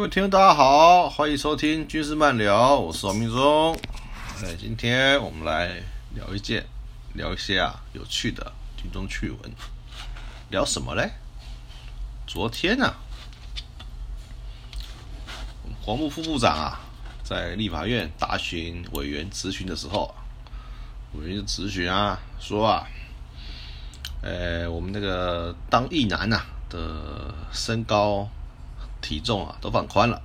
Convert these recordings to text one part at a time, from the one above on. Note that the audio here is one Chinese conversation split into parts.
各位听众，大家好，欢迎收听军事漫聊，我是王明忠。哎，今天我们来聊一件，聊一些啊有趣的军中趣闻。聊什么嘞？昨天呢、黄部副部长啊，在立法院答询委员质询的时候，委员质询啊，说啊，呃，我们那个当役男呐、的身高、体重啊都放宽了，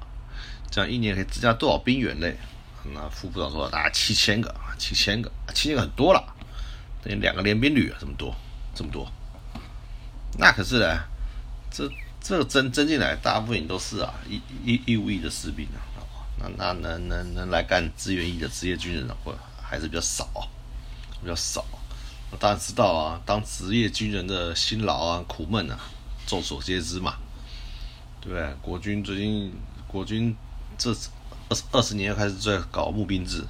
这样一年可以增加多少兵员嘞？那副部长说啊，七千个，七千个，七千个很多了，等于两个联兵旅啊，这么多，这么多。那可是呢，这这增增进来，大部分都是啊义义义务役的士兵啊，那那能能能来干志愿役的职业军人啊，或还是比较少，比较少。我当然知道啊，当职业军人的辛劳啊、苦闷啊，众所皆知嘛，对？国军最近国军这二十二十年开始在搞募兵制，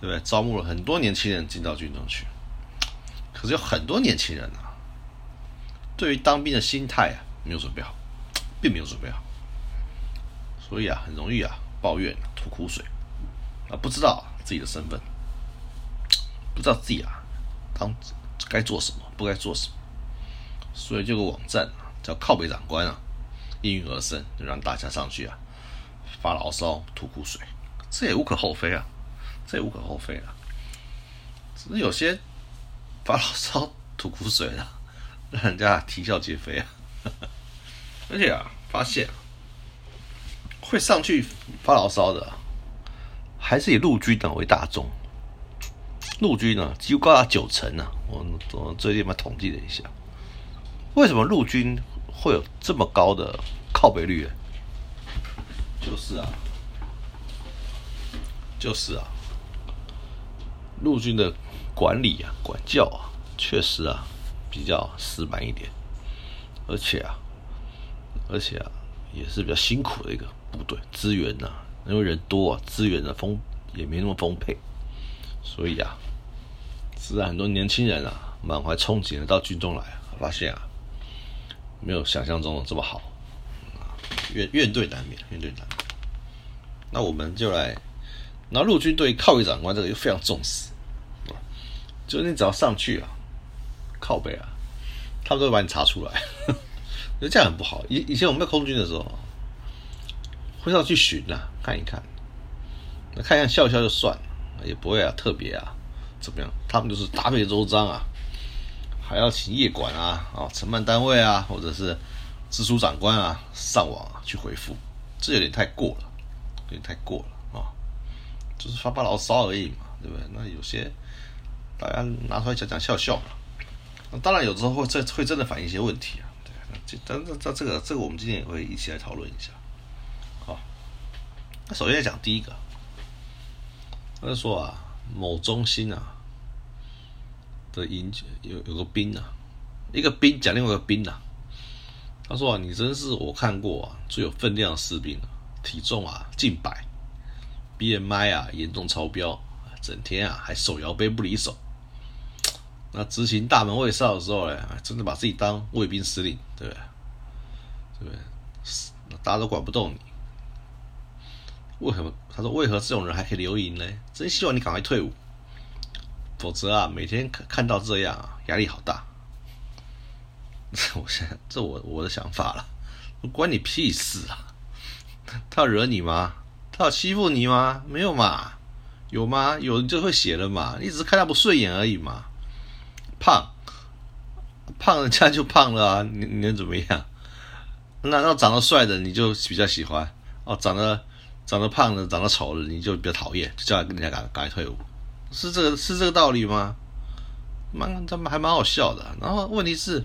对不对？招募了很多年轻人进到军中去，可是有很多年轻人啊，对于当兵的心态啊没有准备好，并没有准备好，所以啊很容易啊抱怨、吐苦水啊，不知道、自己的身份，不知道自己啊当该做什么，不该做什么，所以这个网站啊叫靠北长官啊应运而生，就让大家上去啊发牢骚、吐苦水，这也无可厚非啊，这也无可厚非啊，只是有些发牢骚、吐苦水的。让人家啼笑皆非啊！而且啊，发现、会上去发牢骚的、还是以陆军等为大众。陆军呢，几乎高达九成呢、啊。我我最近嘛统计了一下，为什么陆军会有这么高的靠背率呢？就是啊，就是啊，陆军的管理啊、管教啊，确实啊。比较死板一点，而且啊，而且啊，也是比较辛苦的一个部队，资源呐、啊，因为人多啊，资源的丰也没那么丰沛，所以啊，自然很多年轻人啊，满怀憧憬的到军中来，发现啊，没有想象中的这么好，怨怨对难免，怨对难免。那我们就来，那陆军对靠北长官这个又非常重视，就是你只要上去啊。靠背啊，他们都会把你查出来，觉 得这样很不好。以以前我们在空军的时候，会上去巡啊，看一看，那看一下笑笑就算了，也不会啊特别啊怎么样。他们就是大费周章啊，还要请业管啊、啊承办单位啊，或者是直属长官啊上网啊去回复，这有点太过了，有点太过了啊，就是发发牢骚而已嘛，对不对？那有些大家拿出来讲讲笑笑嘛。当然，有时候会这会真的反映一些问题啊。对，这这这这个这个我们今天也会一起来讨论一下。好，那首先讲第一个，他就说啊，某中心啊的营有有个兵啊，一个兵讲另外一个兵啊，他说啊，你真是我看过啊最有分量的士兵了，体重啊近百，BMI 啊严重超标，整天啊还手摇杯不离手。那执行大门卫哨的时候呢，真的把自己当卫兵司令，对不对？对不对？大家都管不动你，为什么？他说为何这种人还可以留营呢？真希望你赶快退伍，否则啊，每天看看到这样啊，压力好大。我现这我我的想法了，关你屁事啊！他要惹你吗？他要欺负你吗？没有嘛？有吗？有就会写了嘛？你只是看他不顺眼而已嘛。胖，胖人家就胖了啊！你你能怎么样？那那长得帅的你就比较喜欢哦，长得长得胖的、长得丑的你就比较讨厌，就叫人家赶赶快退伍，是这个是这个道理吗？蛮他们还蛮好笑的。然后问题是，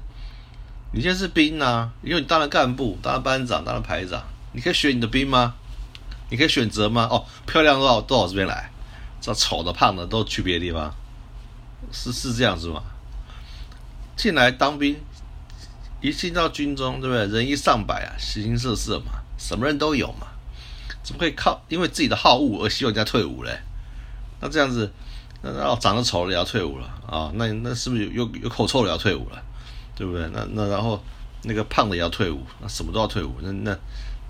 你现在是兵啊，因为你当了干部、当了班长、当了排长，你可以选你的兵吗？你可以选择吗？哦，漂亮都到都到这边来，这丑的、胖的都去别的地方，是是这样子吗？进来当兵，一进到军中，对不对？人一上百啊，形形色色嘛，什么人都有嘛，怎么会靠因为自己的好恶而希望人家退伍嘞？那这样子，那那长得丑的也要退伍了啊？那那是不是有有口臭的也要退伍了？对不对？那那然后那个胖的也要退伍，那什么都要退伍，那那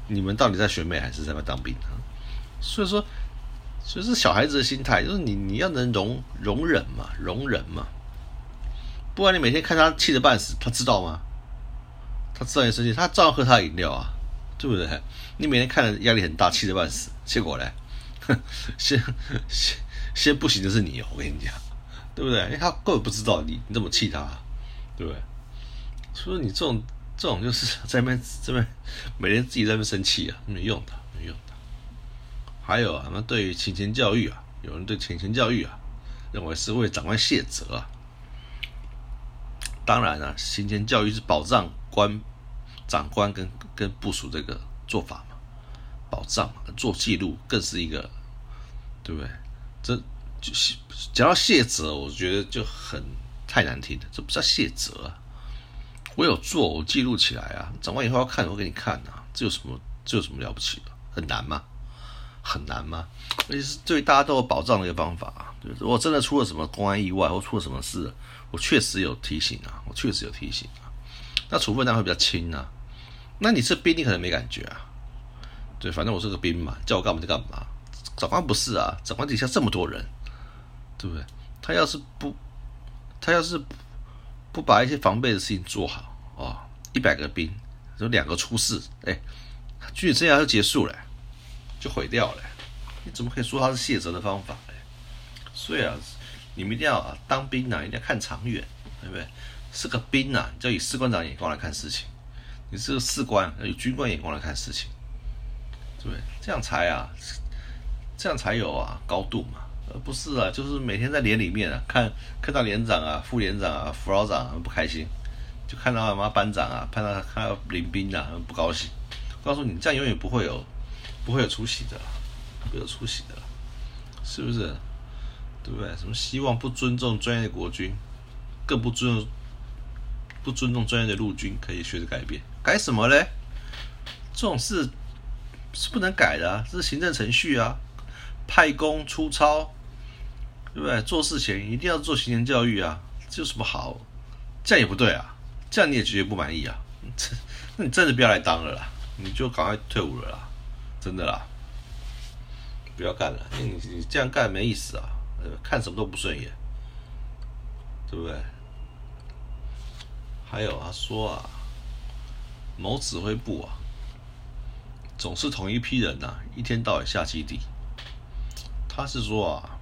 你们到底在选美还是在那当兵啊？所以说，所以是小孩子的心态，就是你你要能容容忍嘛，容忍嘛。不然你每天看他气得半死，他知道吗？他知道你生气，他照样喝他的饮料啊，对不对？你每天看着压力很大，气得半死，结果嘞，先 先先不行的是你，我跟你讲，对不对？因为他根本不知道你你这么气他，对不对？所以你这种这种就是在那边这边每天自己在那边生气啊，没用的，没用的。还有啊，那对于勤前教育啊，有人对勤前教育啊，认为是为长官卸责啊。当然啊，行前教育是保障官长官跟跟部署这个做法嘛，保障嘛，做记录更是一个，对不对？这就是讲到谢哲，我觉得就很太难听了，这不叫谢哲啊。我有做，我记录起来啊。长官以后要看，我给你看啊。这有什么？这有什么了不起的？很难吗？很难吗？而且是对大家都有保障的一个方法啊。就是我真的出了什么公安意外或出了什么事，我确实有提醒啊。我确实有提醒啊。那处分当然会比较轻啊。那你是兵，你可能没感觉啊。对，反正我是个兵嘛，叫我干嘛就干嘛。长官不是啊，长官底下这么多人，对不对？他要是不，他要是不把一些防备的事情做好。哦，一百个兵，有两个出事，哎，军事生涯就结束了，就毁掉了。你怎么可以说他是卸责的方法？哎，所以啊，你们一定要啊，当兵啊，一定要看长远，对不对？是个兵啊，就要以士官长眼光来看事情；你是个士官，要以军官眼光来看事情，对不对？这样才啊，这样才有啊高度嘛，而不是啊，就是每天在连里面啊，看看到连长啊、副连长啊、副老长很不开心。就看到他妈班长啊，看到看到林兵啊，不高兴。告诉你，这样永远不会有，不会有出息的，不会有出息的，是不是？对不对？什么希望不尊重专业的国军，更不尊重不尊重专业的陆军，可以学着改变？改什么嘞？这种事是不能改的，这是行政程序啊。派工出操，对不对？做事前一定要做行前教育啊，这有什么好？这样也不对啊。这样你也绝对不满意啊？这，那你真的不要来当了啦，你就赶快退伍了啦，真的啦，不要干了，你你这样干没意思啊，看什么都不顺眼，对不对？还有他说啊，某指挥部啊，总是同一批人呐，一天到晚下基地，他是说啊。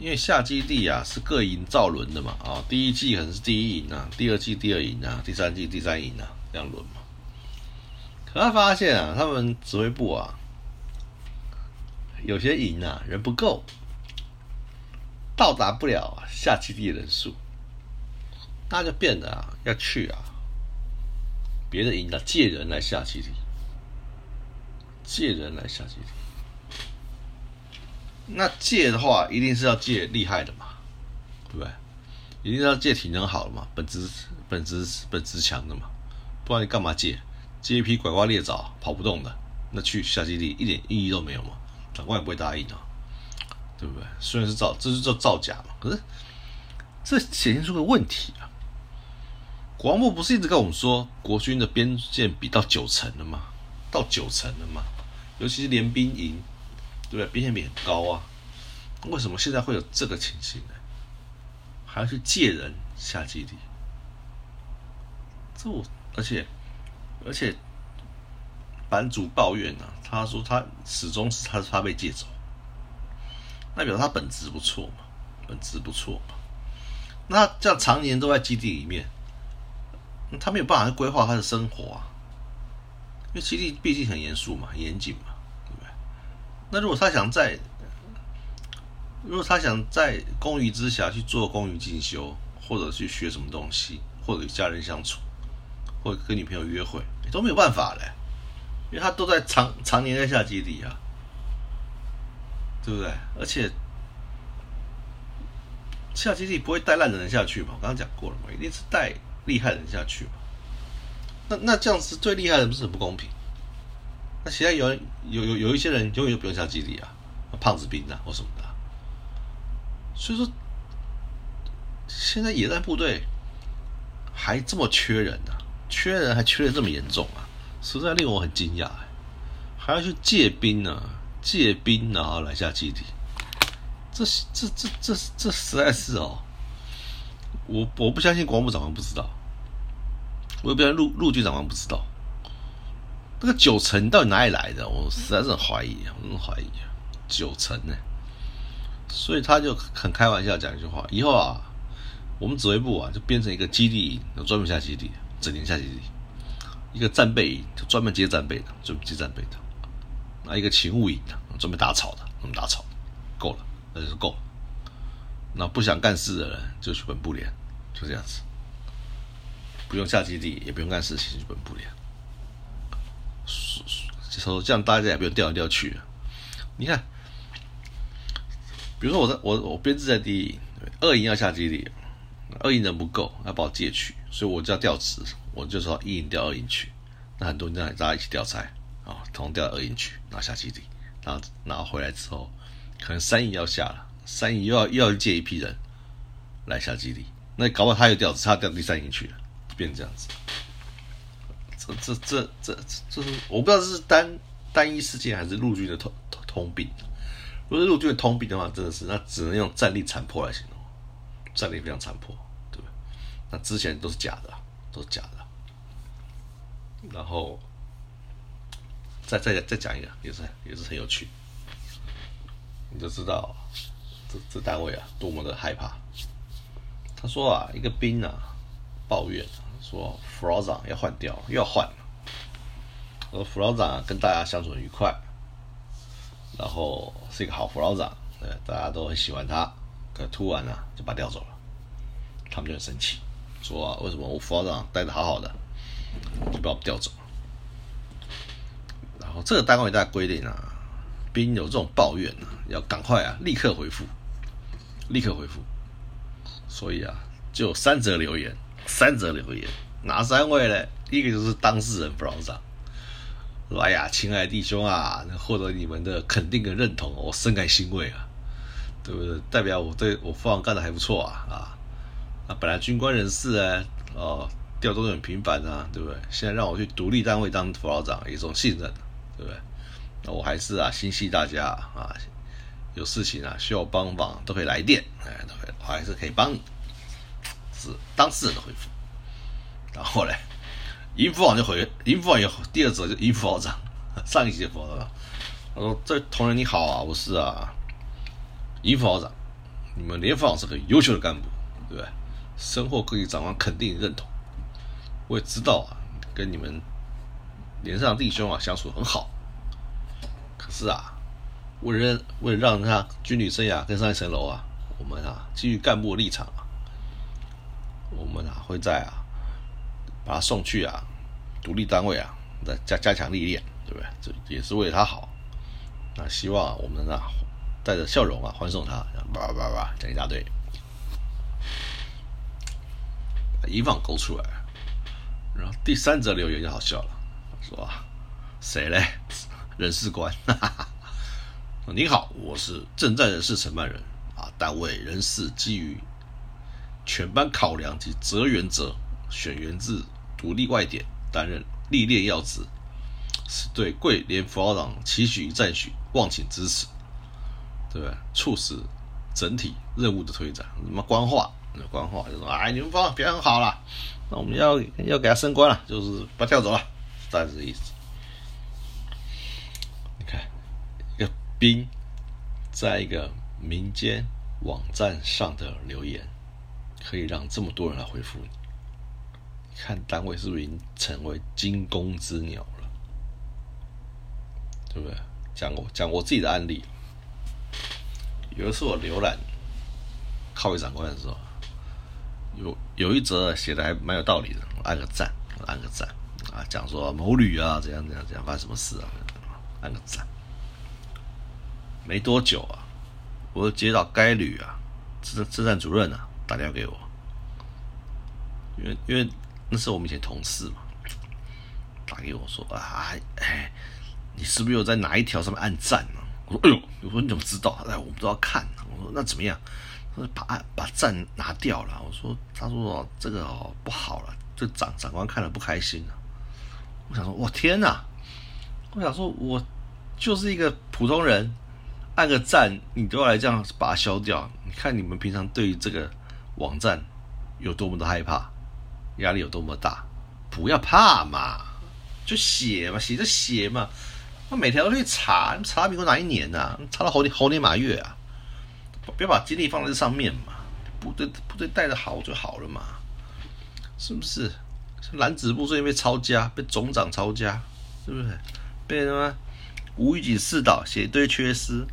因为下基地啊是各营造轮的嘛，啊，第一季可能是第一营啊，第二季第二营啊，第三季第三营啊，这样轮嘛。可他发现啊，他们指挥部啊，有些营啊人不够，到达不了下基地人数，那就变得啊要去啊别的营啊借人来下基地，借人来下基地。那借的话，一定是要借厉害的嘛，对不对？一定要借体能好的嘛，本质本质本质强的嘛，不然你干嘛借？借一批拐瓜裂枣跑不动的，那去下基地一点意义都没有嘛，长官也不会答应啊，对不对？虽然是造，这是叫造假嘛，可是这显现出个问题啊。国防部不是一直跟我们说，国军的边线比到九成了吗？到九成了吗？尤其是联兵营。对不对？边线比很高啊，为什么现在会有这个情形呢？还要去借人下基地？这我而且而且版主抱怨呢，他说他始终是他是他被借走，那表示他本质不错嘛，本质不错嘛。那这样常年都在基地里面，他没有办法去规划他的生活啊，因为基地毕竟很严肃嘛，很严谨嘛。那如果他想在，如果他想在公余之下去做公余进修，或者去学什么东西，或者与家人相处，或者跟女朋友约会，都没有办法嘞，因为他都在常常年在下基地啊，对不对？而且下基地不会带烂的人下去嘛，我刚刚讲过了嘛，一定是带厉害的人下去嘛。那那这样子最厉害的不是很不公平？那现在有有有有一些人永远不用下基地啊，胖子兵啊或什么的，所以说现在野战部队还这么缺人呢，缺人还缺的这么严重啊，实在令我很惊讶，还要去借兵呢，借兵然后来下基地，这这这这这实在是哦，我我不相信国防部长官不知道，我也不相信陆陆军长官不知道，这个九成到底哪里来的？我实在是很怀疑，我很怀疑，九成呢？所以他就很开玩笑讲一句话：以后啊，我们指挥部啊就变成一个基地营，专门下基地，整年下基地。一个战备营就专门接战备的，专门接战备的；那一个勤务营的，专门打草的，专门打草，够了，那就是够了。那不想干事的人就去本部连，就这样子，不用下基地，也不用干事情，去本部连。说这样大家也不用调来调去。你看，比如说我在我我编制在第一二营要下基地，二营人不够，要把我借去，所以我就要调职。我就说一营调二营去，那很多人大家一起调差啊，同调二营去拿下基地，然后然后回来之后，可能三营要下了，三营又要又要借一批人来下基地，那搞不好他又调他调第三营去了，变这样子。这这这这这是我不知道这是单单一事件还是陆军的通通通病。如果是陆军的通病的话，真的是那只能用战力残破来形容，战力非常残破，对不对？那之前都是假的，都是假的。然后，再再再讲一个，也是也是很有趣，你就知道这这单位啊多么的害怕。他说啊，一个兵啊抱怨说，副老长要换掉，又要换了。说副老长跟大家相处很愉快，然后是一个好副老长，呃，大家都很喜欢他。可突然呢就把调走了，他们就很生气，说啊，为什么我副老长待的好好的？就把我调走，然后这个单位大家规定啊，兵有这种抱怨啊，要赶快啊，立刻回复，立刻回复。所以啊，就三则留言，三则留言，哪三位呢？一个就是当事人副老长，说：“哎呀，亲爱的弟兄啊，能获得你们的肯定跟认同，我深感欣慰啊，对不对？代表我对我父王干的还不错啊啊，那本来军官人士呢，哦。”调动很频繁啊，对不对？现在让我去独立单位当副老长，一种信任，对不对？那我还是啊，心系大家啊，有事情啊需要帮忙都可以来电，哎，都可以，我还是可以帮你。是当事人的回复。然后嘞，尹副长就回，尹副长也第二则就尹副老长，上一集的副老长，他说：“这同仁你好啊，我是啊，尹副老长，你们连副长是很优秀的干部，对不对？深获各级长官肯定认同。”我也知道啊，跟你们连上弟兄啊相处很好，可是啊，为了为了让他军旅生涯更上一层楼啊，我们啊基于干部立场啊，我们啊会在啊把他送去啊独立单位啊，再加加强历练，对不对？这也是为他好。那希望我们啊带着笑容啊欢送他，叭叭叭讲一大堆，一放勾出来。然后第三则留言就好笑了，说谁嘞？人事官，你好，我是正在人事承办人啊，单位人事基于全班考量及择原则，选源自独立外点担任历练要职，是对贵联副校长期许与赞许，望请支持，对不对？促使整体任务的推展，什么官话？官话就说哎，你们方表现很好了。那我们要要给他升官了，就是把调走了，大概是这意思。你看，一个兵在一个民间网站上的留言，可以让这么多人来回复你。看单位是不是已经成为惊弓之鸟了？对不对？讲我讲我自己的案例，有一次我浏览靠位长官的时候。有有一则写的还蛮有道理的，按个赞，按个赞啊！讲说某旅啊，怎样怎样怎样，发生什么事啊？按个赞。没多久啊，我就接到该旅啊，自自战主任啊打电话给我，因为因为那是我们以前同事嘛，打给我说啊，哎，你是不是有在哪一条上面按赞呢？我说哎呦，我说你怎么知道？哎，我们都要看。我说那怎么样？他说把把赞拿掉了，我说他说这个哦不好了，这长长官看了不开心啊。我想说，我天哪！我想说，我就是一个普通人，按个赞，你都要来这样把它消掉。你看你们平常对于这个网站有多么的害怕，压力有多么大，不要怕嘛，就写嘛，写就写嘛。我每条都去查，查比我哪一年呐？查到猴年猴年马月啊！不要把精力放在这上面嘛，部队部队带的好就好了嘛，是不是？蓝子部队被抄家，被总长抄家，是不是？被什么无预警四岛写一堆缺失，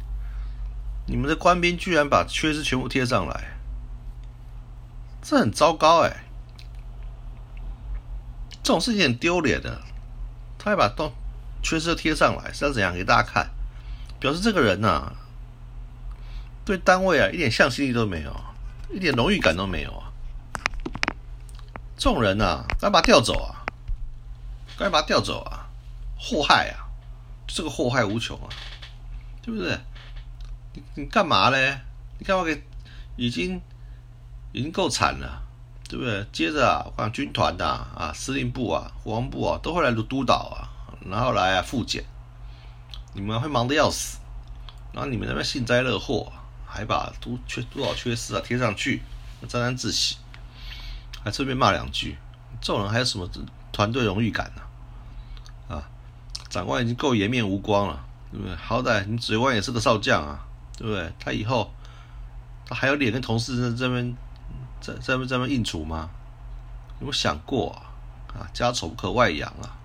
你们的官兵居然把缺失全部贴上来，这很糟糕哎！这种事情很丢脸的，他还把东缺失贴上来，是要怎样给大家看？表示这个人呐，对单位啊一点向心力都没有，一点荣誉感都没有啊！这种人呐，赶紧把他调走啊！赶紧把他调走啊！祸害啊！这个祸害无穷啊，对不对？你你干嘛嘞？你干嘛给？已经已经够惨了，对不对？接着啊，我看军团的啊，司令部啊，国防部啊，都会来督督导啊，然后来啊复检，你们会忙得要死，然后你们那边幸灾乐祸，还把都缺多少缺失啊贴上去，沾沾自喜。还顺便骂两句，这种人还有什么团队荣誉感呢？啊，长官已经够颜面无光了，对不对？好歹你指挥官也是个少将啊，对不对？他以后他还有脸跟同事在这边在在这边应酬吗？有没有想过啊？啊，家丑不可外扬啊，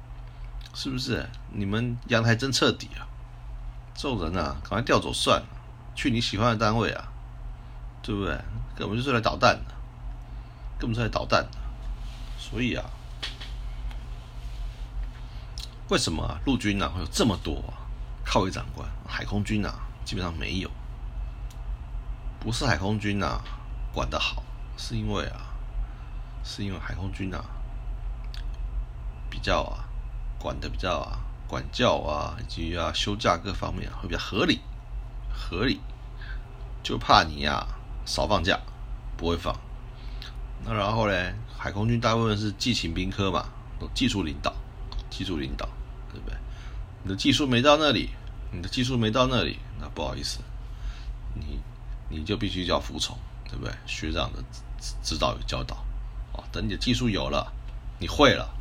是不是？你们扬的还真彻底啊！这种人啊，赶快调走算了，去你喜欢的单位啊，对不对？根本就是来捣蛋的。根本是在捣蛋的，所以啊，为什么啊陆军呢会有这么多靠位长官？海空军啊基本上没有，不是海空军啊管得好，是因为啊，是因为海空军啊比较啊管的比较啊管教啊以及啊休假各方面会比较合理，合理，就怕你呀少放假，不会放。那然后呢？海空军大部分是技勤兵科嘛，技术领导，技术领导，对不对？你的技术没到那里，你的技术没到那里，那不好意思，你你就必须要服从，对不对？学长的指指导与教导，啊，等你的技术有了，你会了，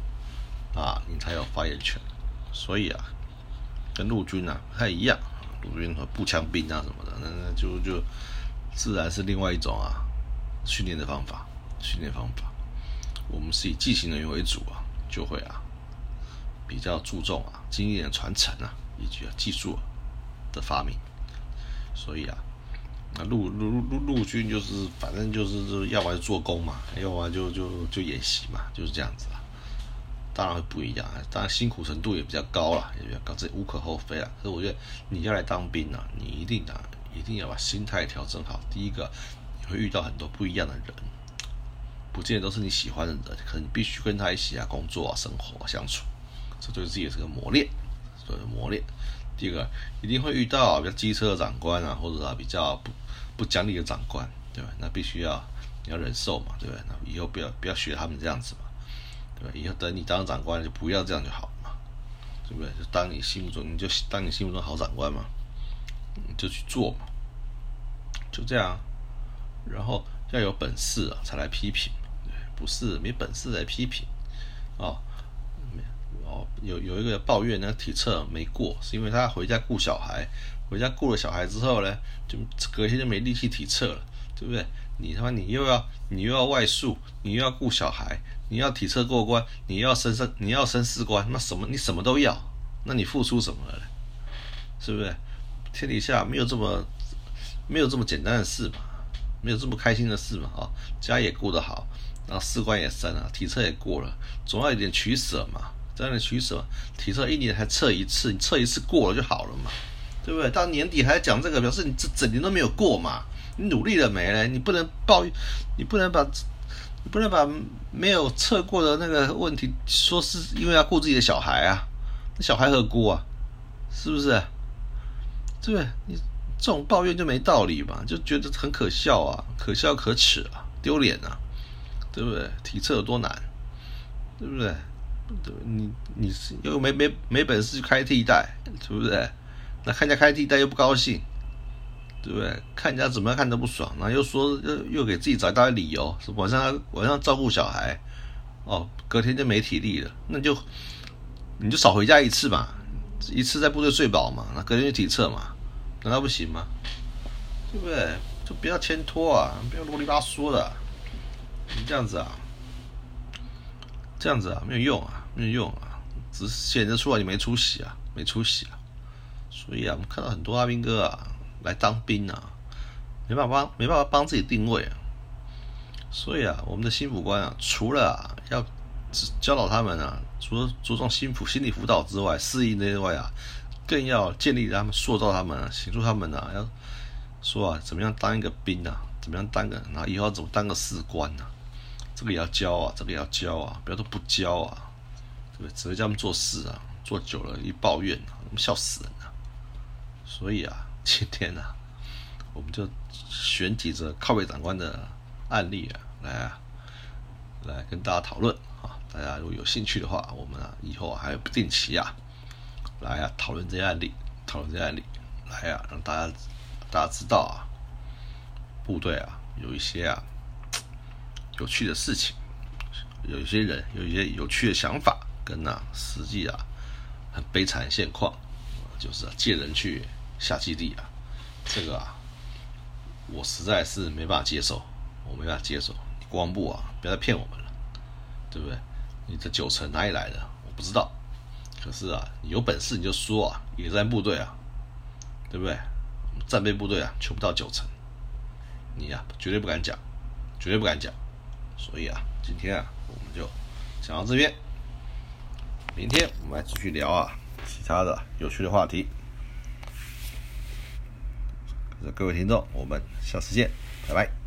啊，你才有发言权。所以啊，跟陆军啊不太一样，陆军和步枪兵啊什么的，那那就就自然是另外一种啊训练的方法。训练方法，我们是以技型人员为主啊，就会啊比较注重啊经验的传承啊，以及啊技术的发明。所以啊，那陆陆陆陆军就是反正就是要不然做工嘛，要不然就就就演习嘛，就是这样子啊。当然会不一样，当然辛苦程度也比较高了，也比较高，这无可厚非啊。可是我觉得你要来当兵啊，你一定啊一定要把心态调整好。第一个，你会遇到很多不一样的人。不见得都是你喜欢的人，可能你必须跟他一起啊工作啊生活啊相处，这对自己是个磨练，所以磨练。第二个一定会遇到比较机车的长官啊，或者啊比较不不讲理的长官，对吧？那必须要你要忍受嘛，对不对？那以后不要不要学他们这样子嘛，对吧？以后等你当长官就不要这样就好了嘛，对不对？就当你心目中你就当你心目中好长官嘛，你就去做嘛，就这样，然后要有本事才来批评。不是没本事来批评，哦，哦，有有一个抱怨，那个体测没过，是因为他回家顾小孩，回家顾了小孩之后呢，就隔天就没力气体测了，对不对？你他妈你又要你又要外宿，你又要顾小孩，你要体测过关，你要升升你要升四关，那什么你什么都要，那你付出什么了？是不是？天底下没有这么没有这么简单的事嘛，没有这么开心的事嘛，啊，家也顾得好。然后士官也升了，体测也过了，总要有点取舍嘛，这样的取舍，体测一年才测一次，你测一次过了就好了嘛，对不对？到年底还讲这个，表示你这整年都没有过嘛，你努力了没嘞？你不能抱怨，你不能把，你不能把没有测过的那个问题说是因为要顾自己的小孩啊，那小孩何辜啊？是不是？对不对？你这种抱怨就没道理嘛，就觉得很可笑啊，可笑可耻啊，丢脸啊！对不对？体测有多难？对不对？对你你是又没没没本事去开替代，对不对？那看家开地带又不高兴，对不对？看人家怎么样看都不爽，然后又说又又给自己找一大堆理由，是晚上晚上照顾小孩，哦，隔天就没体力了，那就你就少回家一次嘛，一次在部队睡饱嘛，那隔天就体测嘛，难道不行吗？对不对？就不要牵拖啊，不要啰里吧嗦的，你这样子啊，这样子啊没有用啊，没有用啊，只显得出来你没出息啊，没出息啊。所以啊，我们看到很多阿兵哥啊来当兵啊，没办法帮没办法帮自己定位啊。所以啊，我们的新辅官啊，除了啊要教导他们啊，除了着重心辅心理辅导之外，适应之外啊，更要建立他们、塑造他们、啊，协助他们啊，要说啊，怎么样当一个兵啊，怎么样当个，然后以后怎么当个士官啊，这个也要教啊，这个也要教啊，不要都不教啊，对不对？只会叫他们做事啊，做久了一抱怨啊，笑死人了。所以啊，今天呢，我们就选几则靠北长官的案例啊，来啊，来跟大家讨论啊。大家如果有兴趣的话，我们啊以后还不定期啊，来啊讨论这些案例，讨论这些案例，来啊让大家大家知道啊，部队啊有一些啊 有趣的事情，有一些人有一些有趣的想法，跟啊实际啊很悲惨现况，就是借人去。下基地啊，这个啊，我实在是没办法接受，我没办法接受。国防部啊，不要再骗我们了，对不对？你这九成哪里来的？我不知道。可是啊，你有本事你就说啊，野战部队啊，对不对？战备部队啊，求不到九成，你呀绝对不敢讲，绝对不敢讲。所以啊，今天啊，我们就讲到这边，明天我们来继续聊啊，其他的有趣的话题。各位听众，我们下次见，拜拜。